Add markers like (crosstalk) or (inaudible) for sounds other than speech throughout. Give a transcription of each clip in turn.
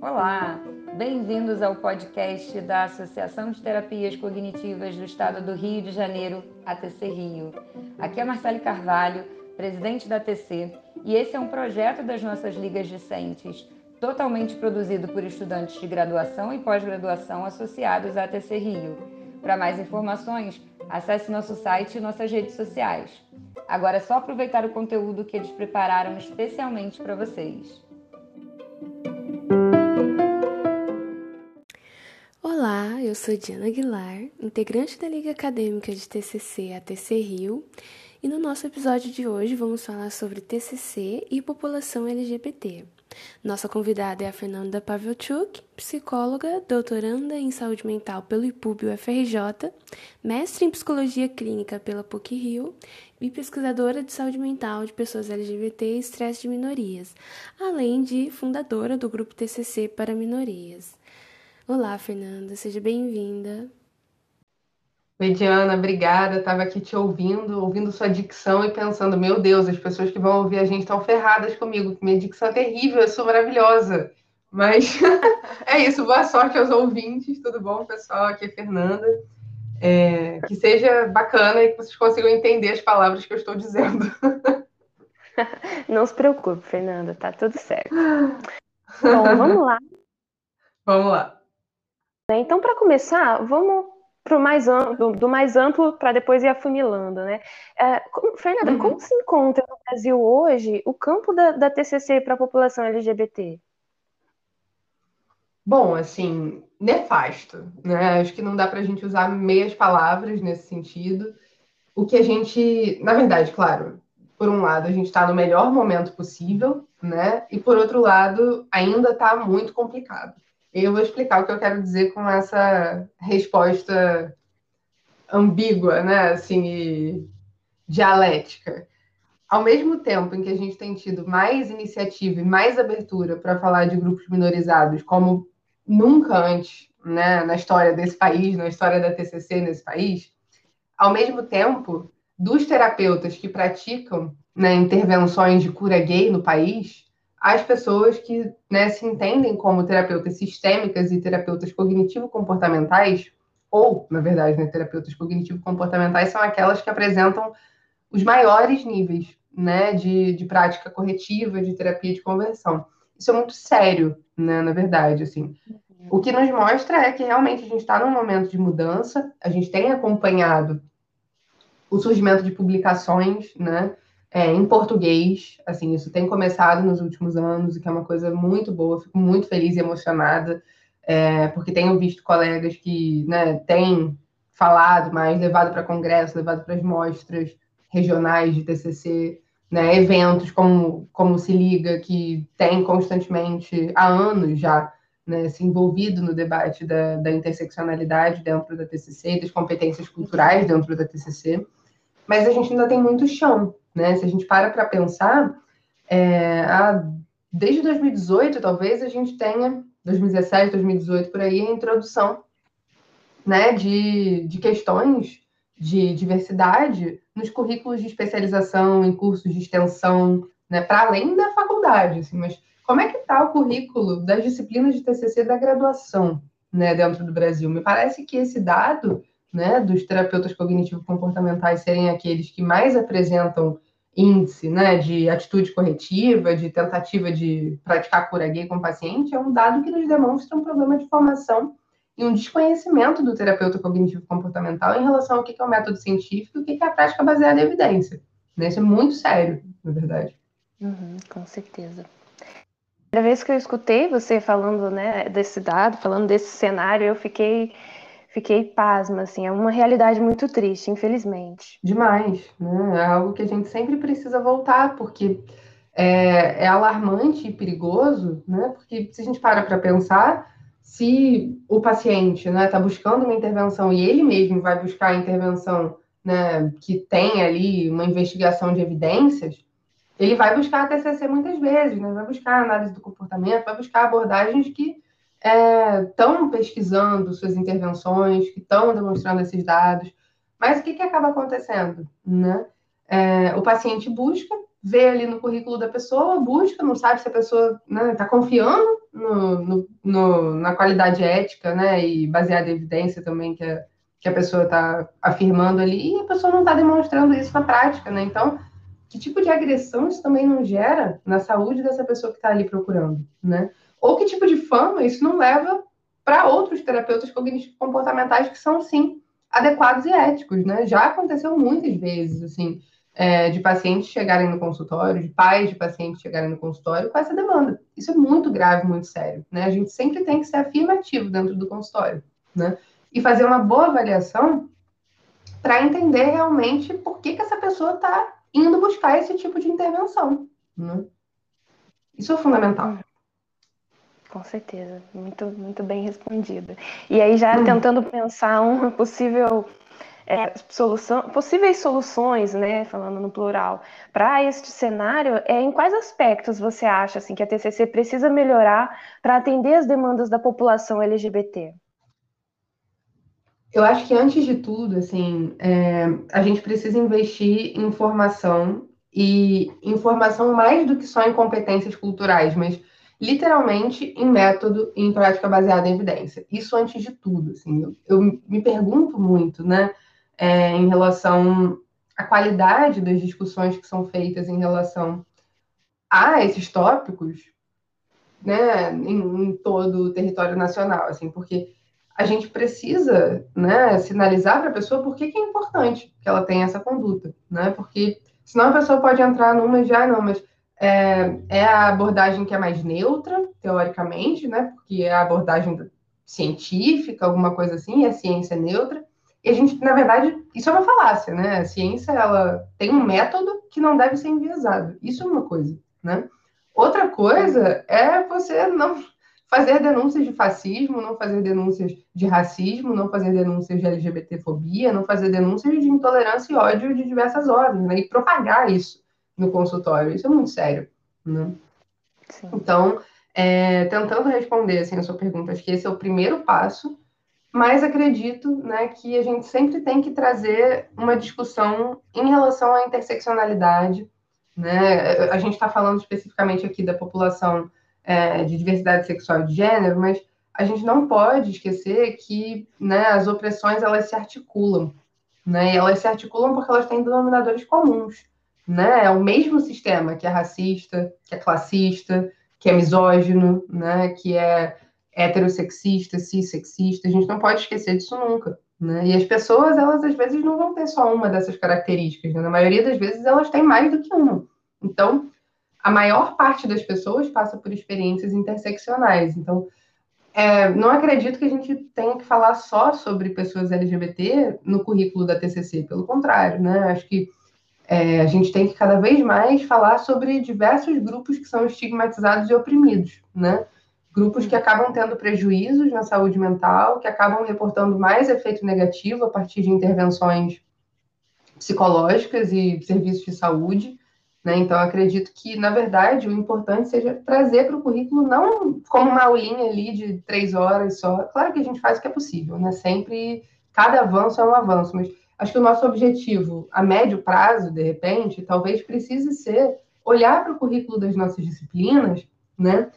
Olá, bem-vindos ao podcast da Associação de Terapias Cognitivas do Estado do Rio de Janeiro, ATC Rio. Aqui é Marcele Carvalho, presidente da ATC, e esse é um projeto das nossas ligas discentes, totalmente produzido por estudantes de graduação e pós-graduação associados à ATC Rio. Para mais informações, acesse nosso site e nossas redes sociais. Agora é só aproveitar o conteúdo que eles prepararam especialmente para vocês. Olá, eu sou Diana Aguilar, integrante da Liga Acadêmica de TCC ATC Rio, e no nosso episódio de hoje vamos falar sobre TCC e população LGBT. Nossa convidada é a Fernanda Pavelchuk, psicóloga, doutoranda em saúde mental pelo IPUB UFRJ, mestre em psicologia clínica pela PUC-Rio e pesquisadora de saúde mental de pessoas LGBT e estresse de minorias, além de fundadora do grupo TCC para minorias. Olá, Fernanda, seja bem-vinda. Oi, Diana, obrigada. Estava aqui te ouvindo, ouvindo sua dicção e pensando, meu Deus, as pessoas que vão ouvir a gente estão ferradas comigo, minha dicção é terrível, eu sou maravilhosa. Mas (laughs) é isso, boa sorte aos ouvintes, tudo bom, pessoal? Aqui é Fernanda. É, que seja bacana e que vocês consigam entender as palavras que eu estou dizendo. (laughs) Não se preocupe, Fernanda, tá tudo certo. Bom, vamos lá. (laughs) Vamos lá. Então, para começar, vamos pro mais amplo, do mais amplo para depois ir afunilando, né? É, Fernanda, uhum. como se encontra no Brasil hoje o campo da, da TCC para a população LGBT? Bom, assim, nefasto, né? Acho que não dá para a gente usar meias palavras nesse sentido. O que a gente, na verdade, claro, por um lado, a gente está no melhor momento possível, né? E por outro lado, ainda está muito complicado. Eu vou explicar o que eu quero dizer com essa resposta ambígua, né? Assim, dialética. Ao mesmo tempo em que a gente tem tido mais iniciativa e mais abertura para falar de grupos minorizados como nunca antes, né, na história desse país, na história da TCC nesse país, ao mesmo tempo, dos terapeutas que praticam né, intervenções de cura gay no país, as pessoas que né, se entendem como terapeutas sistêmicas e terapeutas cognitivo-comportamentais, ou, na verdade, né, terapeutas cognitivo-comportamentais são aquelas que apresentam os maiores níveis né, de, de prática corretiva, de terapia de conversão. Isso é muito sério, né, na verdade, assim. O que nos mostra é que realmente a gente está num momento de mudança, a gente tem acompanhado o surgimento de publicações, né, é, em português. Assim, isso tem começado nos últimos anos, e que é uma coisa muito boa. Fico muito feliz e emocionada, é, porque tenho visto colegas que né, têm falado mais, levado para congresso, levado para as mostras regionais de TCC, né, eventos como, como Se Liga, que tem constantemente, há anos já, né, se envolvido no debate da, da interseccionalidade dentro da TCC, das competências culturais dentro da TCC, mas a gente ainda tem muito chão, né? Se a gente para para pensar, é, a, desde 2018, talvez, a gente tenha, 2017, 2018, por aí, a introdução né, de, de questões de diversidade nos currículos de especialização, em cursos de extensão, né, para além da faculdade. Assim, mas como é que está o currículo das disciplinas de TCC da graduação né, dentro do Brasil? Me parece que esse dado né, dos terapeutas cognitivo-comportamentais serem aqueles que mais apresentam índice né, de atitude corretiva, de tentativa de praticar cura gay com o paciente, é um dado que nos demonstra um problema de formação e um desconhecimento do terapeuta cognitivo-comportamental em relação ao que é o método científico e o que é a prática baseada em evidência. Né? Isso é muito sério, na verdade. Uhum, com certeza. A primeira vez que eu escutei você falando né, desse dado, falando desse cenário, eu fiquei fiquei pasma, assim, é uma realidade muito triste, infelizmente. Demais, né? É algo que a gente sempre precisa voltar, porque é, é alarmante e perigoso, né? Porque se a gente para para pensar, se o paciente está né, tá buscando uma intervenção e ele mesmo vai buscar a intervenção né, que tem ali uma investigação de evidências, ele vai buscar a TCC muitas vezes, né? vai buscar análise do comportamento, vai buscar abordagens que estão é, pesquisando suas intervenções, que estão demonstrando esses dados, mas o que, que acaba acontecendo? Né? É, o paciente busca vê ali no currículo da pessoa, busca, não sabe se a pessoa está né, tá confiando no, no, no, na qualidade ética, né, e baseada em evidência também que a, que a pessoa está afirmando ali, e a pessoa não está demonstrando isso na prática, né? Então, que tipo de agressão isso também não gera na saúde dessa pessoa que está ali procurando, né? Ou que tipo de fama isso não leva para outros terapeutas cognitivos comportamentais que são, sim, adequados e éticos, né? Já aconteceu muitas vezes, assim, é, de pacientes chegarem no consultório, de pais de pacientes chegarem no consultório com essa demanda. Isso é muito grave, muito sério, né? A gente sempre tem que ser afirmativo dentro do consultório, né? E fazer uma boa avaliação para entender realmente por que, que essa pessoa está indo buscar esse tipo de intervenção, né? Isso é fundamental. Com certeza, muito, muito bem respondido. E aí, já hum. tentando pensar uma (laughs) possível é, solução, possíveis soluções, né, falando no plural, para este cenário, é, em quais aspectos você acha assim, que a TCC precisa melhorar para atender as demandas da população LGBT? Eu acho que antes de tudo, assim, é, a gente precisa investir em informação e informação mais do que só em competências culturais, mas literalmente em método e em prática baseada em evidência. Isso antes de tudo, assim, eu, eu me pergunto muito, né, é, em relação à qualidade das discussões que são feitas em relação a esses tópicos, né, em, em todo o território nacional, assim, porque a gente precisa, né, sinalizar para a pessoa por que, é importante que ela tenha essa conduta, né, porque senão a pessoa pode entrar numa já, não, mas é, é, a abordagem que é mais neutra, teoricamente, né? Porque é a abordagem científica, alguma coisa assim, a ciência neutra. E a gente, na verdade, isso é uma falácia, né? A ciência, ela tem um método que não deve ser enviesado. Isso é uma coisa, né? Outra coisa é você não fazer denúncias de fascismo, não fazer denúncias de racismo, não fazer denúncias de LGBTfobia, não fazer denúncias de intolerância e ódio de diversas ordens, né? E propagar isso no consultório. Isso é muito sério, né? Então, é, tentando responder assim, a sua pergunta, acho que esse é o primeiro passo, mas acredito né, que a gente sempre tem que trazer uma discussão em relação à interseccionalidade. Né? A gente está falando especificamente aqui da população é, de diversidade sexual e de gênero, mas a gente não pode esquecer que né, as opressões elas se articulam, né? E elas se articulam porque elas têm denominadores comuns né? É o mesmo sistema que é racista, que é classista, que é misógino, né? Que é heterossexista, cissexista. A gente não pode esquecer disso nunca. Né? E as pessoas, elas às vezes não vão ter só uma dessas características. Né? Na maioria das vezes, elas têm mais do que uma. Então, a maior parte das pessoas passa por experiências interseccionais. Então, é, não acredito que a gente tenha que falar só sobre pessoas LGBT no currículo da TCC. Pelo contrário, né? Acho que é, a gente tem que cada vez mais falar sobre diversos grupos que são estigmatizados e oprimidos, né? Grupos que acabam tendo prejuízos na saúde mental, que acabam reportando mais efeito negativo a partir de intervenções psicológicas e serviços de saúde. Né? Então, acredito que, na verdade, o importante seja trazer para o currículo, não como uma aulinha ali de três horas só. Claro que a gente faz o que é possível, né? Sempre, cada avanço é um avanço, mas Acho que o nosso objetivo a médio prazo, de repente, talvez precise ser olhar para o currículo das nossas disciplinas, né?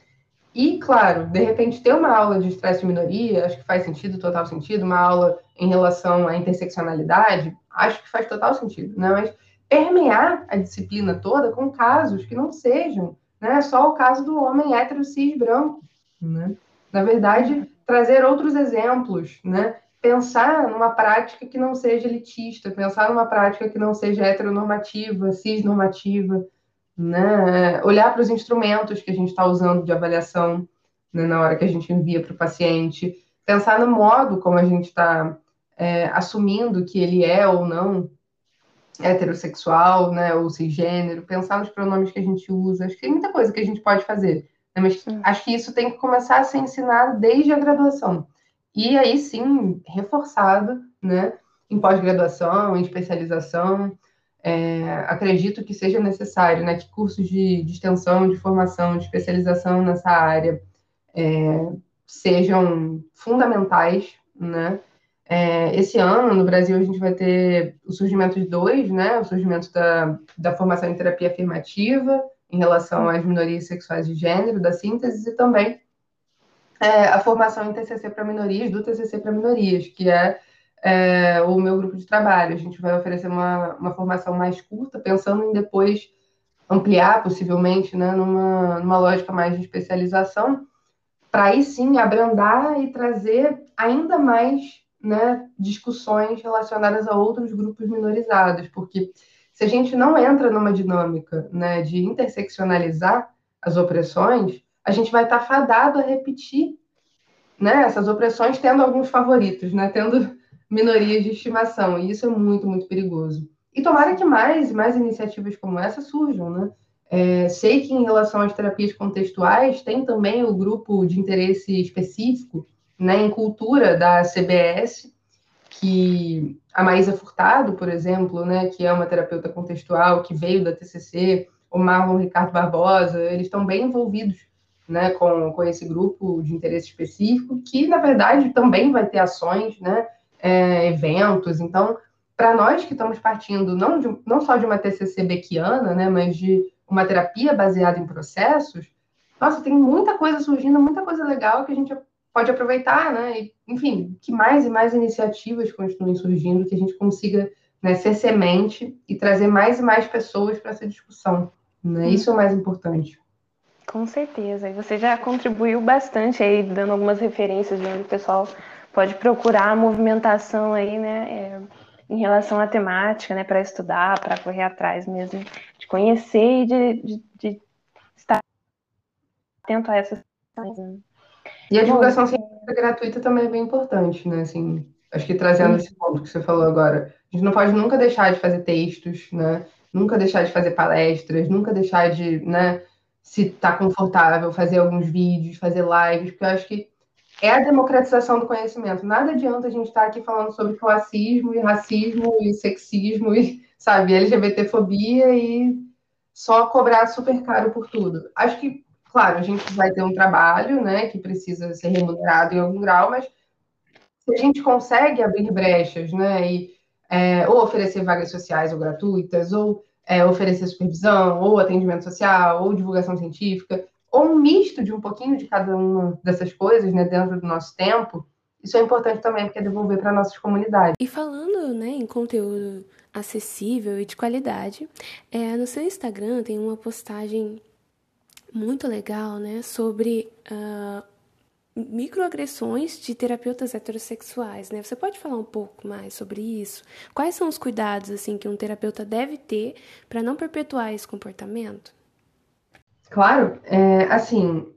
E, claro, de repente, ter uma aula de estresse de minoria, acho que faz sentido, total sentido, uma aula em relação à interseccionalidade, acho que faz total sentido, né? Mas permear a disciplina toda com casos que não sejam né, só o caso do homem hétero cis branco, né? Na verdade, trazer outros exemplos, né? Pensar numa prática que não seja elitista, pensar numa prática que não seja heteronormativa, cisnormativa, né? olhar para os instrumentos que a gente está usando de avaliação né, na hora que a gente envia para o paciente, pensar no modo como a gente está é, assumindo que ele é ou não heterossexual, né, ou cisgênero, pensar nos pronomes que a gente usa, acho que tem muita coisa que a gente pode fazer, né, mas acho que isso tem que começar a ser ensinado desde a graduação. E aí sim, reforçado, né, em pós-graduação, em especialização. É, acredito que seja necessário, né, que cursos de, de, extensão, de formação, de especialização nessa área é, sejam fundamentais, né, É, esse ano, no Brasil, a gente vai ter o surgimento de dois, né? O surgimento da, da formação em terapia afirmativa em relação às minorias sexuais de gênero, da síntese, e também é, a formação em TCC para minorias, do TCC para minorias, que é, é, o meu grupo de trabalho. A gente vai oferecer uma, uma formação mais curta, pensando em depois ampliar, possivelmente, né, numa, numa lógica mais de especialização, para aí sim abrandar e trazer ainda mais né, discussões relacionadas a outros grupos minorizados, porque se a gente não entra numa dinâmica né, de interseccionalizar as opressões, a gente vai estar fadado a repetir né, essas opressões tendo alguns favoritos, né, tendo minorias de estimação, e isso é muito, muito perigoso. E tomara que mais mais iniciativas como essa surjam, né? É, sei que em relação às terapias contextuais, tem também o grupo de interesse específico né, em cultura da CBS, que a Maísa Furtado, por exemplo, né, que é uma terapeuta contextual que veio da TCC, o Marlon Ricardo Barbosa, eles estão bem envolvidos né, com, com esse grupo de interesse específico, que, na verdade, também vai ter ações, né, é, eventos. Então, para nós que estamos partindo não, de, não só de uma TCC beckiana, né, mas de uma terapia baseada em processos, nossa, tem muita coisa surgindo, muita coisa legal que a gente pode aproveitar, né? E, enfim, que mais e mais iniciativas continuem surgindo, que a gente consiga né, ser semente e trazer mais e mais pessoas para essa discussão. Né? Isso é o mais importante. Com certeza. E você já contribuiu bastante aí, dando algumas referências de onde o pessoal pode procurar a movimentação aí, né? É, em relação à temática, né? Para estudar, para correr atrás mesmo, de conhecer e de, de, de estar atento a essas questões. Né? E a divulgação científica gratuita também é bem importante, né? Assim, acho que trazendo esse ponto que você falou agora, a gente não pode nunca deixar de fazer textos, né? Nunca deixar de fazer palestras, nunca deixar de, né? Se tá confortável, fazer alguns vídeos, fazer lives, porque eu acho que é a democratização do conhecimento. Nada adianta a gente estar tá aqui falando sobre classismo e racismo e sexismo e, sabe, LGBTfobia e só cobrar super caro por tudo. Acho que Claro, a gente vai ter um trabalho, né, que precisa ser remunerado em algum grau, mas se a gente consegue abrir brechas, né, e é, ou oferecer vagas sociais ou gratuitas, ou é, oferecer supervisão, ou atendimento social, ou divulgação científica, ou um misto de um pouquinho de cada uma dessas coisas, né, dentro do nosso tempo, isso é importante também, porque é devolver para nossas comunidades. E falando, né, em conteúdo acessível e de qualidade, é, no seu Instagram tem uma postagem muito legal, né, sobre uh, microagressões de terapeutas heterossexuais, né? Você pode falar um pouco mais sobre isso? Quais são os cuidados assim que um terapeuta deve ter para não perpetuar esse comportamento? Claro, é, assim,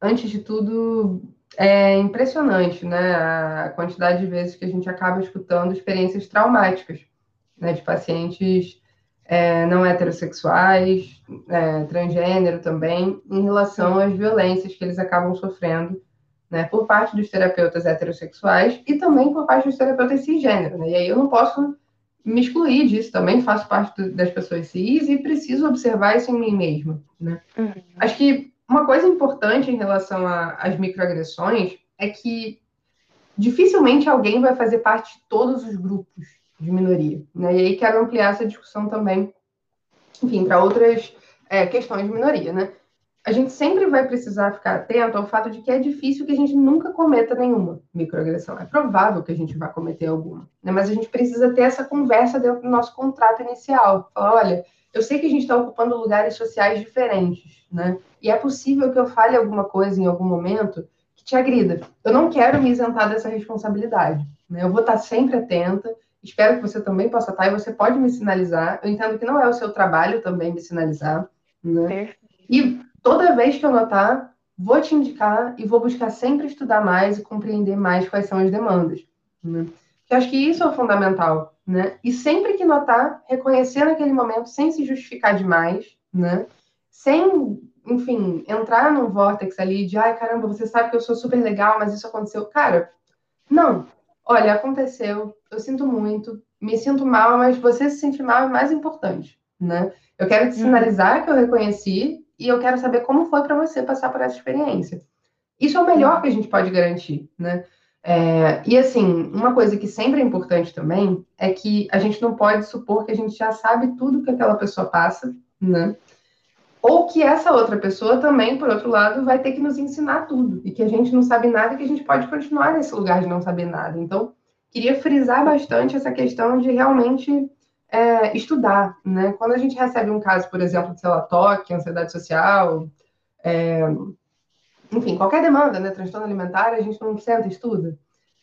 antes de tudo, é impressionante, né, a quantidade de vezes que a gente acaba escutando experiências traumáticas, né, de pacientes é, não heterossexuais, é, transgênero também, em relação às violências que eles acabam sofrendo né, por parte dos terapeutas heterossexuais e também por parte dos terapeutas cisgênero. Né? E aí eu não posso me excluir disso, também faço parte das pessoas cis e preciso observar isso em mim mesma. Né? Uhum. Acho que uma coisa importante em relação às microagressões é que dificilmente alguém vai fazer parte de todos os grupos de minoria. Né? E aí quero ampliar essa discussão também, enfim, para outras é, questões de minoria, né? A gente sempre vai precisar ficar atento ao fato de que é difícil que a gente nunca cometa nenhuma microagressão. É provável que a gente vá cometer alguma, né? mas a gente precisa ter essa conversa dentro do nosso contrato inicial. Falar, olha, eu sei que a gente está ocupando lugares sociais diferentes, né? E é possível que eu fale alguma coisa em algum momento que te agrida. Eu não quero me isentar dessa responsabilidade. Né? Eu vou estar sempre atenta, Espero que você também possa estar e você pode me sinalizar. Eu entendo que não é o seu trabalho também me sinalizar, né? E toda vez que eu notar, vou te indicar e vou buscar sempre estudar mais e compreender mais quais são as demandas, né? Eu acho que isso é o fundamental, né? E sempre que notar, reconhecer naquele momento sem se justificar demais, né? Sem, enfim, entrar num vórtex ali de, ai, caramba, você sabe que eu sou super legal, mas isso aconteceu. Cara, não, olha, aconteceu, eu sinto muito, me sinto mal, mas você se sentir mal é mais importante, né? Eu quero te uhum. sinalizar que eu reconheci e eu quero saber como foi para você passar por essa experiência. Isso é o melhor que a gente pode garantir, né? É, e assim, uma coisa que sempre é importante também é que a gente não pode supor que a gente já sabe tudo que aquela pessoa passa, né? Ou que essa outra pessoa também, por outro lado, vai ter que nos ensinar tudo e que a gente não sabe nada e que a gente pode continuar nesse lugar de não saber nada. Então, queria frisar bastante essa questão de realmente é, estudar, né? Quando a gente recebe um caso, por exemplo, de, sei lá, toque, ansiedade social, é, enfim, qualquer demanda, né, transtorno alimentar, a gente não senta e estuda.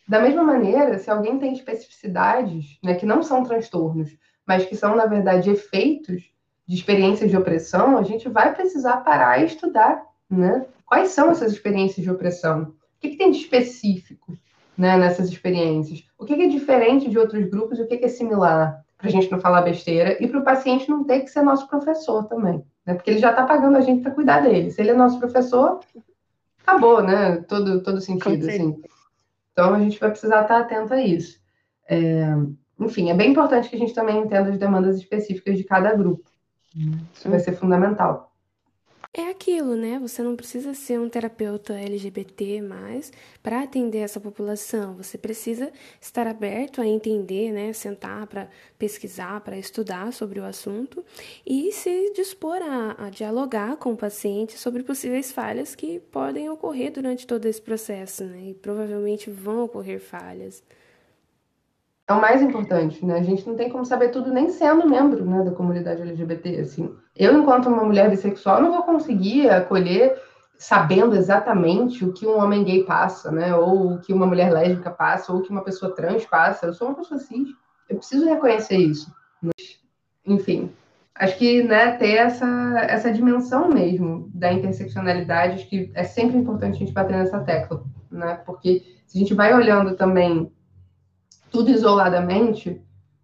Da mesma maneira, se alguém tem especificidades, né, que não são transtornos, mas que são, na verdade, efeitos de experiências de opressão, a gente vai precisar parar e estudar, né? Quais são essas experiências de opressão? O que, que tem de específico né, nessas experiências? O que, que é diferente de outros grupos e o que, que é similar? Para a gente não falar besteira e para o paciente não ter que ser nosso professor também, né? Porque ele já está pagando a gente para cuidar dele. Se ele é nosso professor, acabou, né? Todo, todo sentido, assim. Então, a gente vai precisar estar atento a isso. É, enfim, é bem importante que a gente também entenda as demandas específicas de cada grupo. Isso vai ser fundamental. É aquilo, né? Você não precisa ser um terapeuta LGBT para atender essa população. Você precisa estar aberto a entender, né? Sentar para pesquisar, para estudar sobre o assunto e se dispor a, a dialogar com o paciente sobre possíveis falhas que podem ocorrer durante todo esse processo, né? E provavelmente vão ocorrer falhas o mais importante, né? A gente não tem como saber tudo nem sendo membro né, da comunidade LGBT, assim. Eu, enquanto uma mulher bissexual, não vou conseguir acolher sabendo exatamente o que um homem gay passa, né? Ou o que uma mulher lésbica passa, ou o que uma pessoa trans passa. Eu sou uma pessoa cis. Eu preciso reconhecer isso. Mas, enfim, acho que né, ter essa, essa dimensão mesmo da interseccionalidade, acho que é sempre importante a gente bater nessa tecla, né? Porque se a gente vai olhando também tudo isoladamente,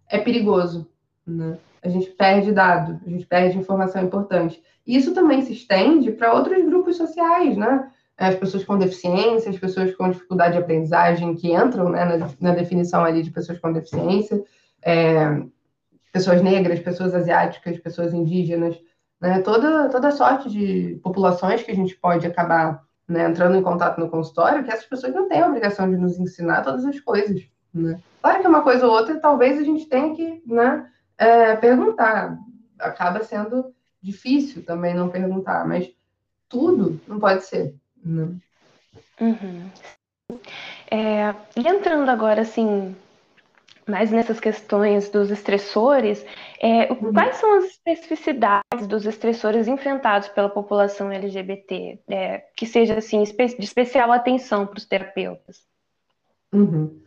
é perigoso. Né? A gente perde dado, a gente perde informação importante. E isso também se estende para outros grupos sociais, né? As pessoas com deficiência, as pessoas com dificuldade de aprendizagem, que entram né, na, na, definição ali de pessoas com deficiência, é, pessoas negras, pessoas asiáticas, pessoas indígenas, né? toda, toda sorte de populações que a gente pode acabar né, entrando em contato no consultório, que essas pessoas não têm a obrigação de nos ensinar todas as coisas. Né? Claro que uma coisa ou outra, talvez a gente tenha que né, é, perguntar. Acaba sendo difícil também não perguntar, mas tudo não pode ser. Né? Uhum. É, e entrando agora, assim, mais nessas questões dos estressores, é, uhum. quais são as especificidades dos estressores enfrentados pela população LGBT, é, que seja assim de especial atenção para os terapeutas? Uhum.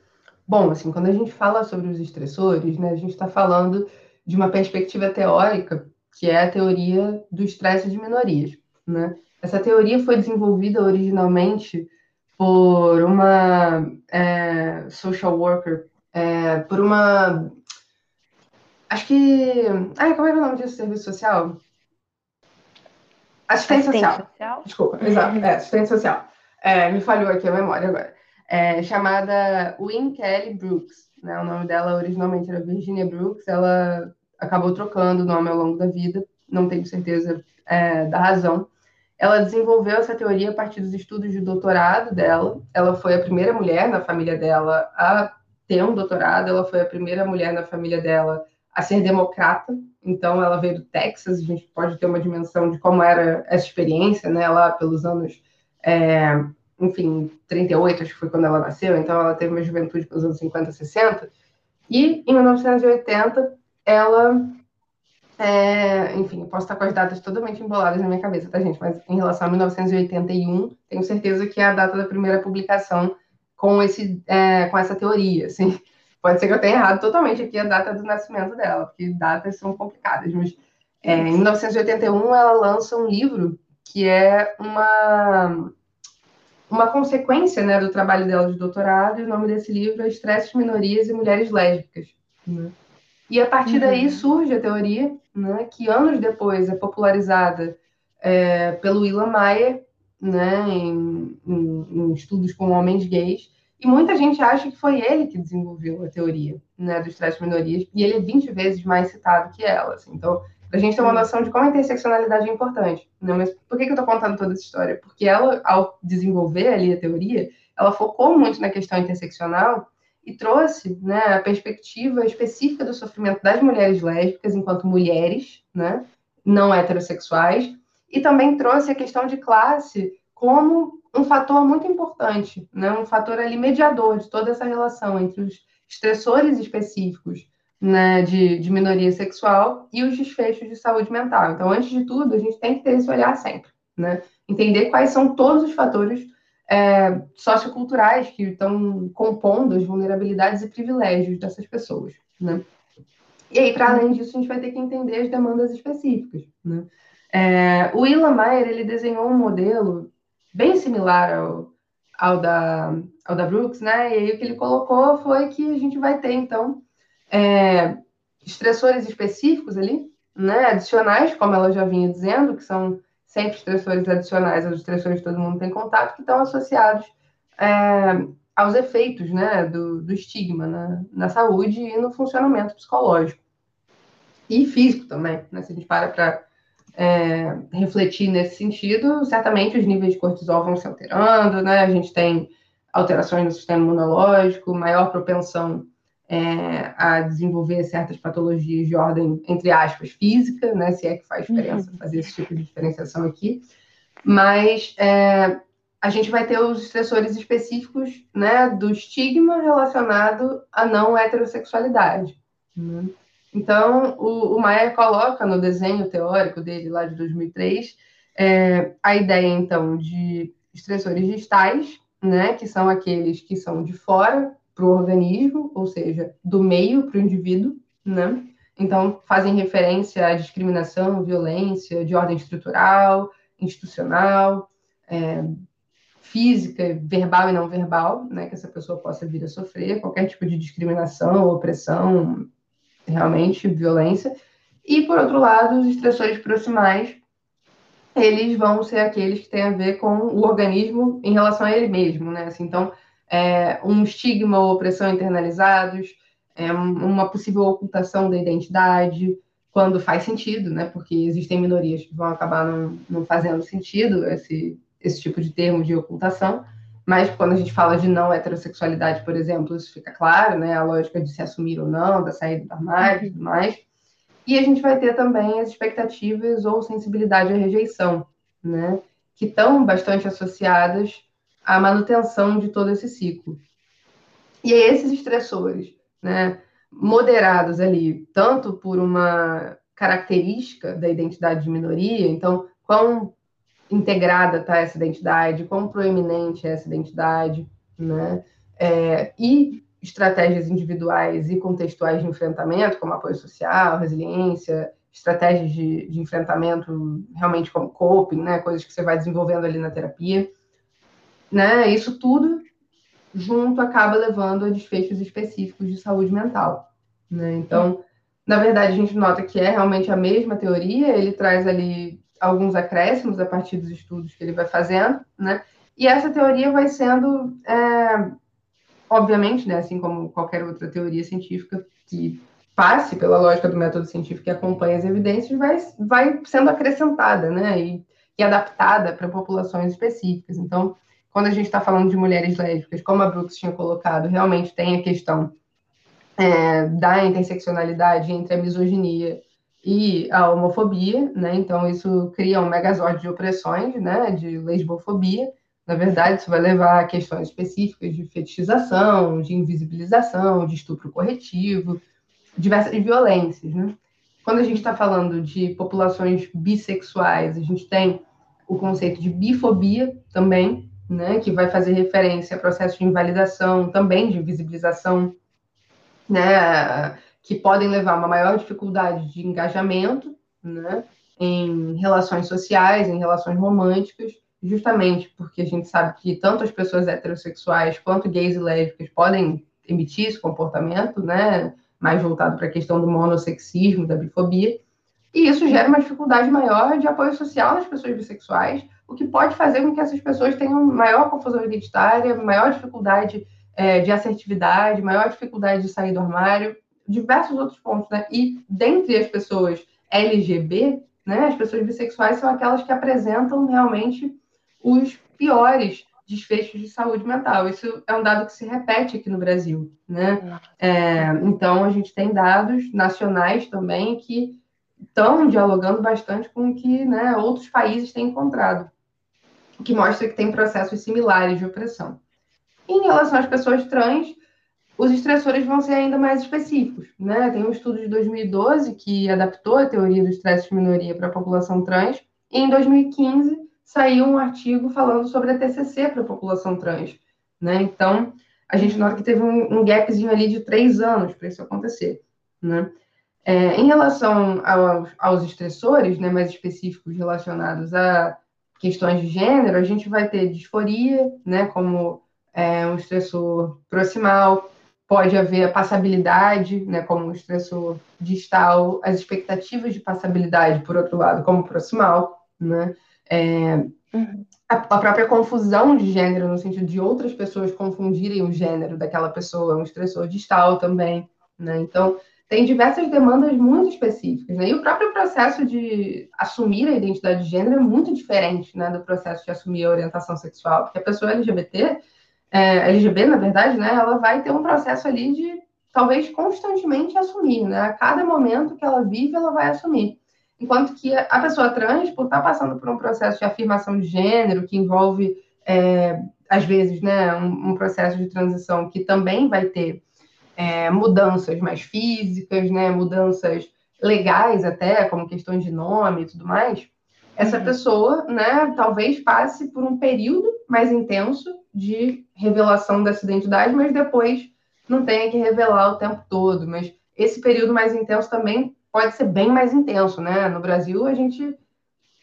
Bom, assim, quando a gente fala sobre os estressores, né, a gente está falando de uma perspectiva teórica, que é a teoria do estresse de minorias. Né? Essa teoria foi desenvolvida originalmente por uma é, social worker, é, por uma. Acho que. Ai, como é, é o nome disso? Serviço social? Assistente, assistente social. social. Desculpa, exato. É, assistente social. É, me falhou aqui a memória agora é, chamada Win Kelly Brooks. Né? O nome dela originalmente era Virginia Brooks, ela acabou trocando o nome ao longo da vida, não tenho certeza é, da razão. Ela desenvolveu essa teoria a partir dos estudos de doutorado dela. Ela foi a primeira mulher na família dela a ter um doutorado, ela foi a primeira mulher na família dela a ser democrata. Então, ela veio do Texas, a gente pode ter uma dimensão de como era essa experiência, né, lá pelos anos é, enfim, 38, acho que foi quando ela nasceu, então ela teve uma juventude pelos anos 50, 60. E em 1980, ela. É, enfim, posso estar com as datas totalmente emboladas na minha cabeça, tá, gente? Mas em relação a 1981, tenho certeza que é a data da primeira publicação com, esse, é, com essa teoria, assim. Pode ser que eu tenha errado totalmente aqui a data do nascimento dela, porque datas são complicadas, mas é, em 1981 ela lança um livro que é uma uma consequência né, do trabalho dela de doutorado, e o nome desse livro é Estresse, Minorias e Mulheres Lésbicas. Né? E a partir uhum. daí surge a teoria, né, que anos depois é popularizada é, pelo Ilan Mayer, né, em, em, em, estudos com homens gays, e muita gente acha que foi ele que desenvolveu a teoria né, do estresse minorias, e ele é 20 vezes mais citado que ela. Assim. Então, a gente ter uma noção de como a interseccionalidade é importante. Né? Mas por que, que eu estou contando toda essa história? Porque ela, ao desenvolver ali a teoria, ela focou muito na questão interseccional e trouxe né, a perspectiva específica do sofrimento das mulheres lésbicas enquanto mulheres, né, não heterossexuais, e também trouxe a questão de classe como um fator muito importante, né, um fator ali mediador de toda essa relação entre os estressores específicos né, de, de minoria sexual e os desfechos de saúde mental. Então, antes de tudo, a gente tem que ter esse olhar sempre, né? Entender quais são todos os fatores é, socioculturais que estão compondo as vulnerabilidades e privilégios dessas pessoas, né? E aí, para além disso, a gente vai ter que entender as demandas específicas, né? É, o Ilan Mayer, ele desenhou um modelo bem similar ao, ao, da, ao da Brooks, né? E aí o que ele colocou foi que a gente vai ter, então, é, estressores específicos ali, né, adicionais, como ela já vinha dizendo, que são sempre estressores adicionais aos estressores que todo mundo tem contato, que estão associados é, aos efeitos né, do, do estigma na, na, saúde e no funcionamento psicológico. E físico também, né, se a gente para para é, refletir nesse sentido, certamente os níveis de cortisol vão se alterando, né, a gente tem alterações no sistema imunológico, maior propensão é, a desenvolver certas patologias de ordem, entre aspas, física, né, se é que faz diferença uhum. fazer esse tipo de diferenciação aqui, mas é, a gente vai ter os estressores específicos né, do estigma relacionado à não heterossexualidade. Né? Então, o, o Maier coloca no desenho teórico dele, lá de 2003, é, a ideia, então, de estressores gestais, né, que são aqueles que são de fora para o organismo, ou seja, do meio para o indivíduo, né? Então, fazem referência à discriminação, violência de ordem estrutural, institucional, é, física, verbal e não verbal, né? Que essa pessoa possa vir a sofrer, qualquer tipo de discriminação, opressão, realmente, violência. E, por outro lado, os estressores proximais, eles vão ser aqueles que têm a ver com o organismo em relação a ele mesmo, né? Assim, então, é, um estigma ou opressão internalizados, é, uma possível ocultação da identidade, quando faz sentido, né? Porque existem minorias que vão acabar não, não fazendo sentido esse, esse tipo de termo de ocultação, mas quando a gente fala de não heterossexualidade, por exemplo, isso fica claro, né? A lógica de se assumir ou não, da saída do armário e tudo mais. E a gente vai ter também as expectativas ou sensibilidade à rejeição, né? Que estão bastante associadas a manutenção de todo esse ciclo. E esses estressores, né, moderados ali, tanto por uma característica da identidade de minoria, então, quão integrada está essa identidade, quão proeminente é essa identidade, né, é, e estratégias individuais e contextuais de enfrentamento, como apoio social, resiliência, estratégias de, de enfrentamento realmente como coping, né, coisas que você vai desenvolvendo ali na terapia né? Isso tudo junto acaba levando a desfechos específicos de saúde mental, né? Então, na verdade, a gente nota que é realmente a mesma teoria, ele traz ali alguns acréscimos a partir dos estudos que ele vai fazendo, né? E essa teoria vai sendo, é, obviamente, né, assim como qualquer outra teoria científica que passe pela lógica do método científico e acompanhe as evidências, vai, vai sendo acrescentada, né, e, e adaptada para populações específicas. Então, quando a gente está falando de mulheres lésbicas, como a Brooks tinha colocado, realmente tem a questão é, da interseccionalidade entre a misoginia e a homofobia, né? Então isso cria um megazord de opressões, né? De lesbofobia. Na verdade, isso vai levar a questões específicas de fetichização, de invisibilização, de estupro corretivo, diversas violências, né? Quando a gente está falando de populações bissexuais, a gente tem o conceito de bifobia também, né, que vai fazer referência a processos de invalidação, também de invisibilização, né, que podem levar a uma maior dificuldade de engajamento, né, em relações sociais, em relações românticas, justamente porque a gente sabe que tanto as pessoas heterossexuais quanto gays e lésbicas podem emitir esse comportamento, né, mais voltado para a questão do monossexismo, da bifobia, e isso gera uma dificuldade maior de apoio social nas pessoas bissexuais, o que pode fazer com que essas pessoas tenham maior confusão identitária, maior dificuldade é, de assertividade, maior dificuldade de sair do armário, diversos outros pontos, né? E dentre as pessoas LGB, né, as pessoas bissexuais são aquelas que apresentam realmente os piores desfechos de saúde mental. Isso é um dado que se repete aqui no Brasil, né? É, então, a gente tem dados nacionais também que estão dialogando bastante com o que né, outros países têm encontrado, que mostra que tem processos similares de opressão. Em relação às pessoas trans, os estressores vão ser ainda mais específicos. Né? Tem um estudo de 2012 que adaptou a teoria do estresse de minoria para a população trans, e em 2015 saiu um artigo falando sobre a TCC para a população trans. Né? Então, a gente nota que teve um, um gapzinho ali de três anos para isso acontecer. Né? É, em relação aos, aos estressores né, mais específicos relacionados a questões de gênero, a gente vai ter disforia, né, como é, um estressor proximal, pode haver a passabilidade, né, como um estressor distal, as expectativas de passabilidade, por outro lado, como proximal, né, é, a, a, própria confusão de gênero, no sentido de outras pessoas confundirem o gênero daquela pessoa, é um estressor distal também, né, então tem diversas demandas muito específicas, né? E o próprio processo de assumir a identidade de gênero é muito diferente, né, do processo de assumir a orientação sexual, porque a pessoa LGBT, é, LGBT, na verdade, né, ela vai ter um processo ali de talvez constantemente assumir, né? A cada momento que ela vive, ela vai assumir. Enquanto que a pessoa trans, por estar passando por um processo de afirmação de gênero, que envolve, é, às vezes, né, um, um processo de transição que também vai ter é, mudanças mais físicas, né, mudanças legais até, como questões de nome e tudo mais, essa uhum. pessoa, né, talvez passe por um período mais intenso de revelação dessa identidade, mas depois não tenha que revelar o tempo todo. Mas esse período mais intenso também pode ser bem mais intenso, né? No Brasil, a gente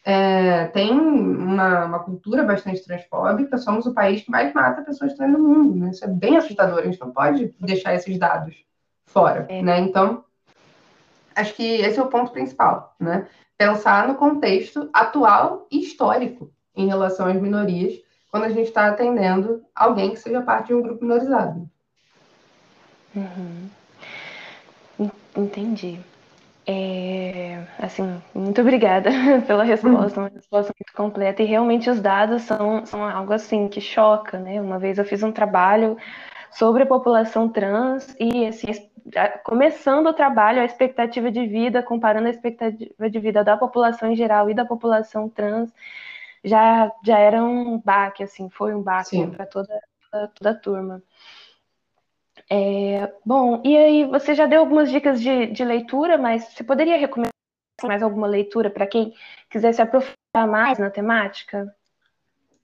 é, tem uma, uma, cultura bastante transfóbica, somos o país que mais mata pessoas trans no mundo, né? Isso é bem assustador, a gente não pode deixar esses dados fora, é. né? Então, acho que esse é o ponto principal, né? Pensar no contexto atual e histórico em relação às minorias, quando a gente está atendendo alguém que seja parte de um grupo minorizado. Uhum. Entendi. É, assim, muito obrigada (laughs) pela resposta, uma resposta muito completa. E realmente os dados são, são algo assim que choca, né? Uma vez eu fiz um trabalho sobre a população trans e assim, começando o trabalho, a expectativa de vida, comparando a expectativa de vida da população em geral e da população trans, já, já era um baque, assim, foi um baque para toda, toda a turma. É, bom, e aí você já deu algumas dicas de, de leitura, mas você poderia recomendar mais alguma leitura para quem quiser se aprofundar mais na temática?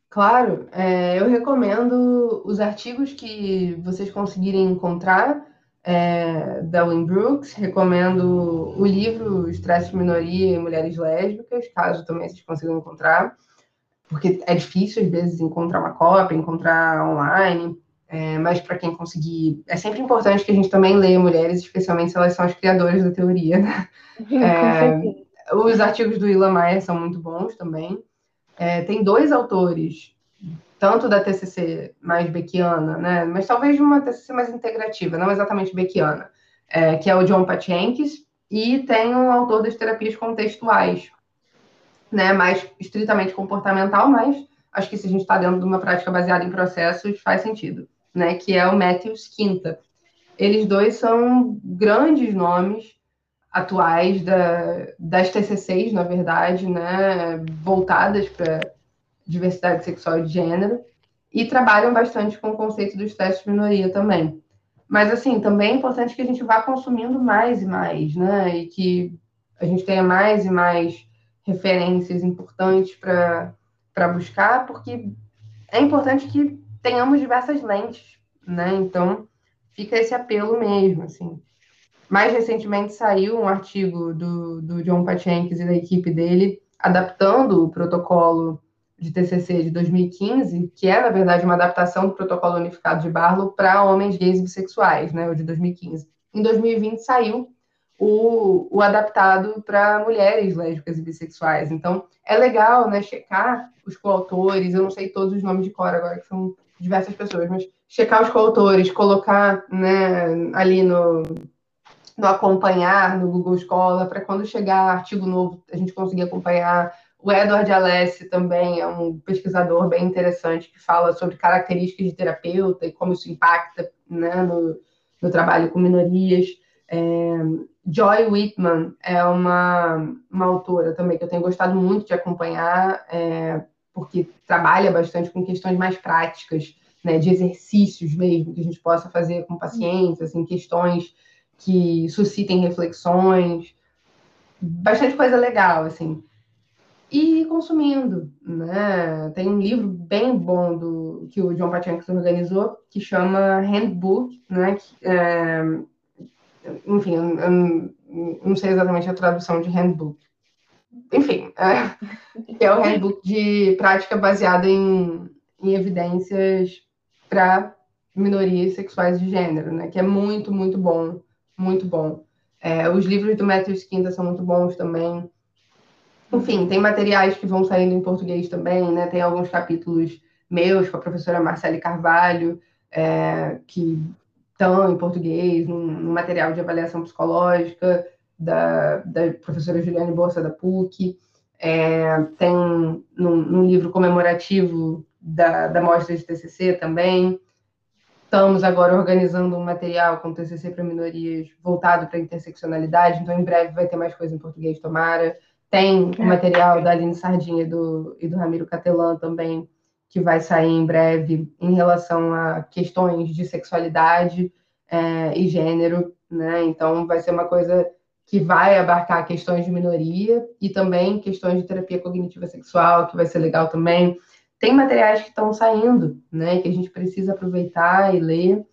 Claro, é, eu recomendo os artigos que vocês conseguirem encontrar é, da Wynne Brooks, recomendo o livro Estresse de Minoria e Mulheres Lésbicas, caso também vocês consigam encontrar, porque é difícil às vezes encontrar uma cópia, encontrar online, é, mas para quem conseguir, é sempre importante que a gente também leia mulheres, especialmente se elas são as criadoras da teoria. Né? (laughs) É, os artigos do Ilan Maia são muito bons também. É, tem dois autores, tanto da TCC mais beckiana, né, mas talvez uma TCC mais integrativa, não exatamente beckiana, é, que é o John Pachenkis, e tem um autor das terapias contextuais, né, mais estritamente comportamental, mas acho que se a gente está dentro de uma prática baseada em processos, faz sentido né, que é o Matthews Quinta. Eles dois são grandes nomes atuais da, das TCCs, na verdade, né, voltadas para diversidade sexual e de gênero, e trabalham bastante com o conceito dos testes de minoria também. Mas, assim, também é importante que a gente vá consumindo mais e mais, né, e que a gente tenha mais e mais referências importantes para buscar, porque é importante que tenhamos diversas lentes, né? Então, fica esse apelo mesmo, assim. Mais recentemente saiu um artigo do, do John Pachenkis e da equipe dele, adaptando o protocolo de TCC de 2015, que é, na verdade, uma adaptação do protocolo unificado de Barlow para homens gays e bissexuais, né, o de 2015. Em 2020 saiu o, o adaptado para mulheres lésbicas e bissexuais. Então, é legal, né, checar os coautores, eu não sei todos os nomes de cor agora, que são diversas pessoas, mas checar os coautores, colocar né, ali no, no acompanhar no Google Escola, para quando chegar artigo novo a gente conseguir acompanhar O Edward Alessi também é um pesquisador bem interessante que fala sobre características de terapeuta e como isso impacta né, no, no trabalho com minorias. É, Joy Whitman é uma, uma autora também que eu tenho gostado muito de acompanhar, é, porque trabalha bastante com questões mais práticas, né, de exercícios mesmo, que a gente possa fazer com pacientes, assim, questões que suscitem reflexões, bastante coisa legal, assim. E consumindo, né? Tem um livro bem bom do que o John Patiankis organizou, que chama Handbook, né? Que, é, enfim, eu, eu não sei exatamente a tradução de handbook. Enfim, é, é o handbook de prática baseada em, em evidências para minorias sexuais de gênero, né? Que é muito, muito bom, muito bom. É, os livros do Matthew Skinner são muito bons também. Enfim, tem materiais que vão saindo em português também, né? Tem alguns capítulos meus com a professora Marcele Carvalho, é, que estão em português, num, num, material de avaliação psicológica da, da professora Juliane Bolsa da PUC. É, tem num, num, livro comemorativo da, da mostra de TCC também. Estamos agora organizando um material com TCC para minorias voltado para interseccionalidade, então em breve vai ter mais coisa em português, tomara. Tem o é. material da Aline Sardinha e do, e do Ramiro Catelan também, que vai sair em breve em relação a questões de sexualidade é, e gênero, né? Então vai ser uma coisa que vai abarcar questões de minoria e também questões de terapia cognitiva sexual, que vai ser legal também tem materiais que estão saindo, né, que a gente precisa aproveitar e ler.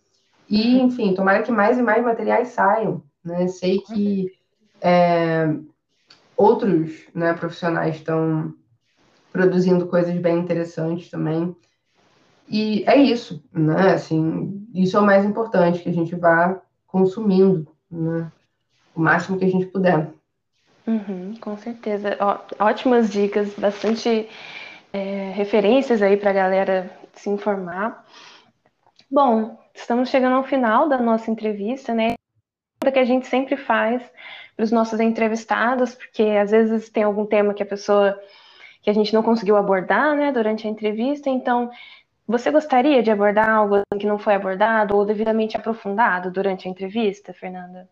E, enfim, tomara que mais e mais materiais saiam, né? Sei que é, outros né, profissionais estão produzindo coisas bem interessantes também. E é isso, né? Assim, isso é o mais importante, que a gente vá consumindo, né? O máximo que a gente puder. Uhum, com certeza. Ó, ótimas dicas, bastante é, referências aí para a galera se informar. Bom, estamos chegando ao final da nossa entrevista, né? que a gente sempre faz para os nossos entrevistados, porque às vezes tem algum tema que a pessoa que a gente não conseguiu abordar, né, durante a entrevista. Então, você gostaria de abordar algo que não foi abordado ou devidamente aprofundado durante a entrevista, Fernanda?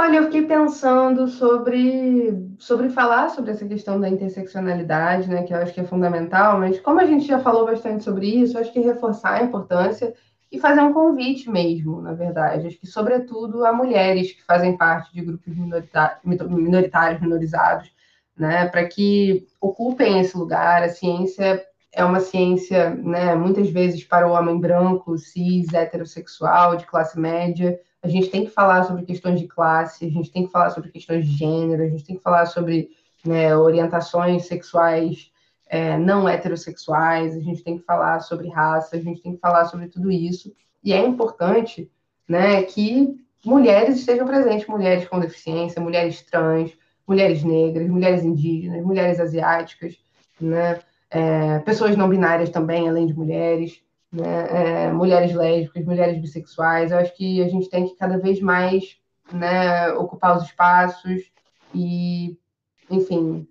Olha, eu fiquei pensando sobre, sobre falar sobre essa questão da interseccionalidade, né, que eu acho que é fundamental, mas como a gente já falou bastante sobre isso, acho que reforçar a importância e fazer um convite mesmo, na verdade. Acho que, sobretudo, a mulheres que fazem parte de grupos minoritários, minorizados, né, para que ocupem esse lugar. A ciência é uma ciência, né, muitas vezes para o homem branco, cis, heterossexual, de classe média, a gente tem que falar sobre questões de classe, a gente tem que falar sobre questões de gênero, a gente tem que falar sobre né, orientações sexuais é, não heterossexuais, a gente tem que falar sobre raça, a gente tem que falar sobre tudo isso. E é importante né, que mulheres estejam presentes, mulheres com deficiência, mulheres trans, mulheres negras, mulheres indígenas, mulheres asiáticas, né, é, pessoas não binárias também, além de mulheres né, é, mulheres lésbicas, mulheres bissexuais. Eu acho que a gente tem que cada vez mais né, ocupar os espaços e, enfim,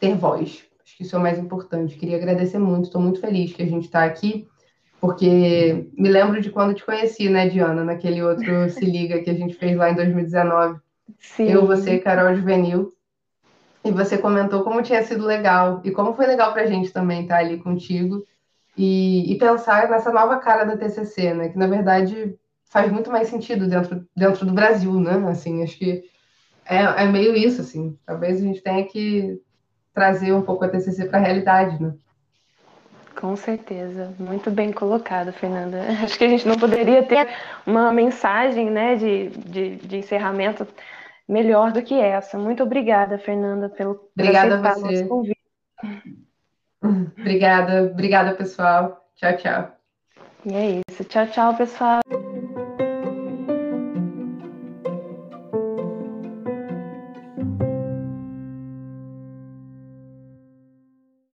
ter voz. Acho que isso é o mais importante. Queria agradecer muito, estou muito feliz que a gente está aqui, porque me lembro de quando te conheci, né, Diana, naquele outro (laughs) Se Liga que a gente fez lá em 2019. Sim. Eu, você, Carol Juvenil. E você comentou como tinha sido legal e como foi legal para a gente também estar ali contigo e, e, pensar nessa nova cara da TCC, né? Que na verdade faz muito mais sentido dentro, dentro do Brasil, né? Assim, acho que é, é meio isso, assim. Talvez a gente tenha que trazer um pouco a TCC para a realidade, né? Com certeza, muito bem colocado, Fernanda. (laughs) Acho que a gente não poderia ter uma mensagem né, de, de, de encerramento melhor do que essa. Muito obrigada, Fernanda, pelo obrigada por aceitar a nosso convite. Obrigada, obrigada, pessoal. Tchau, tchau. E é isso. Tchau, tchau, pessoal.